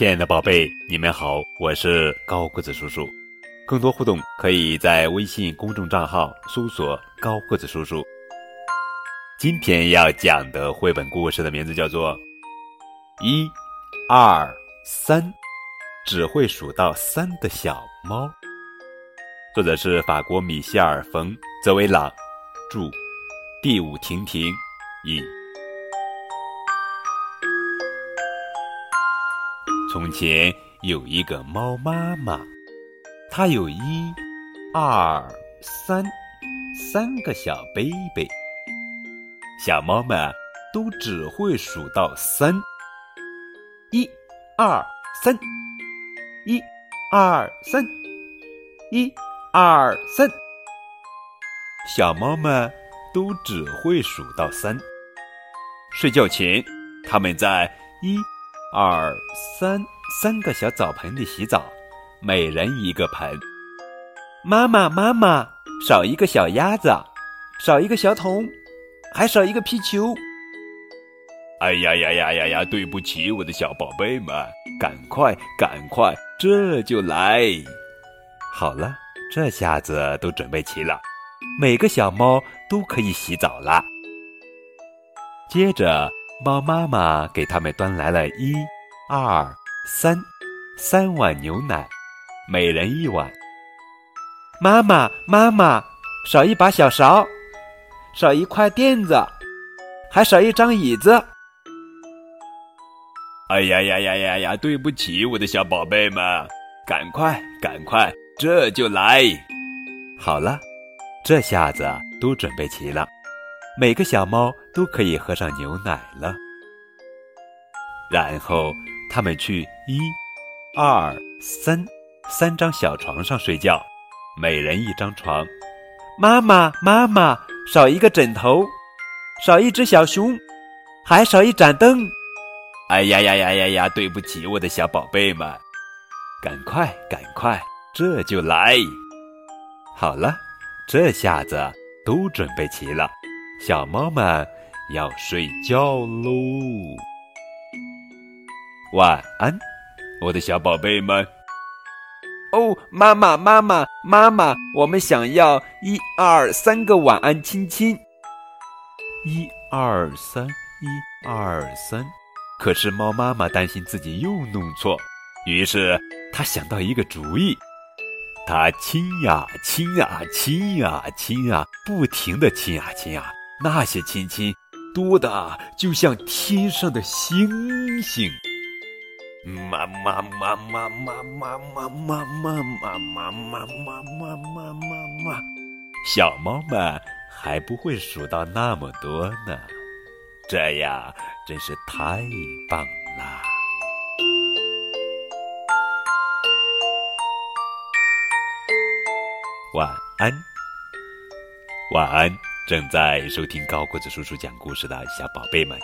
亲爱的宝贝，你们好，我是高个子叔叔。更多互动可以在微信公众账号搜索“高个子叔叔”。今天要讲的绘本故事的名字叫做《一、二、三》，只会数到三的小猫。作者是法国米歇尔·冯·泽维朗，著，第五婷婷译。从前有一个猫妈妈，它有一、二、三三个小 baby。小猫们都只会数到三，一、二、三，一、二、三，一、二、三。小猫们都只会数到三。睡觉前，它们在一。二三三个小澡盆里洗澡，每人一个盆。妈妈妈妈，少一个小鸭子，少一个小桶，还少一个皮球。哎呀呀呀呀呀！对不起，我的小宝贝们，赶快赶快，这就来。好了，这下子都准备齐了，每个小猫都可以洗澡了。接着。猫妈妈给他们端来了一、二、三三碗牛奶，每人一碗。妈妈，妈妈，少一把小勺，少一块垫子，还少一张椅子。哎呀呀呀呀呀！对不起，我的小宝贝们，赶快赶快，这就来。好了，这下子都准备齐了。每个小猫都可以喝上牛奶了。然后他们去一、二、三三张小床上睡觉，每人一张床。妈妈，妈妈，少一个枕头，少一只小熊，还少一盏灯。哎呀呀呀呀呀！对不起，我的小宝贝们，赶快赶快，这就来。好了，这下子都准备齐了。小猫们要睡觉喽，晚安，我的小宝贝们。哦，妈妈，妈妈，妈妈，我们想要一二三个晚安亲亲。一二三，一二三。可是猫妈妈担心自己又弄错，于是她想到一个主意。她亲呀亲呀亲呀亲呀，不停的亲啊亲啊。那些亲亲多的就像天上的星星，妈妈妈妈妈妈妈妈妈妈妈妈妈妈妈妈妈，小猫们还不会数到那么多呢，这样真是太棒了。晚安，晚安。正在收听高个子叔叔讲故事的小宝贝们。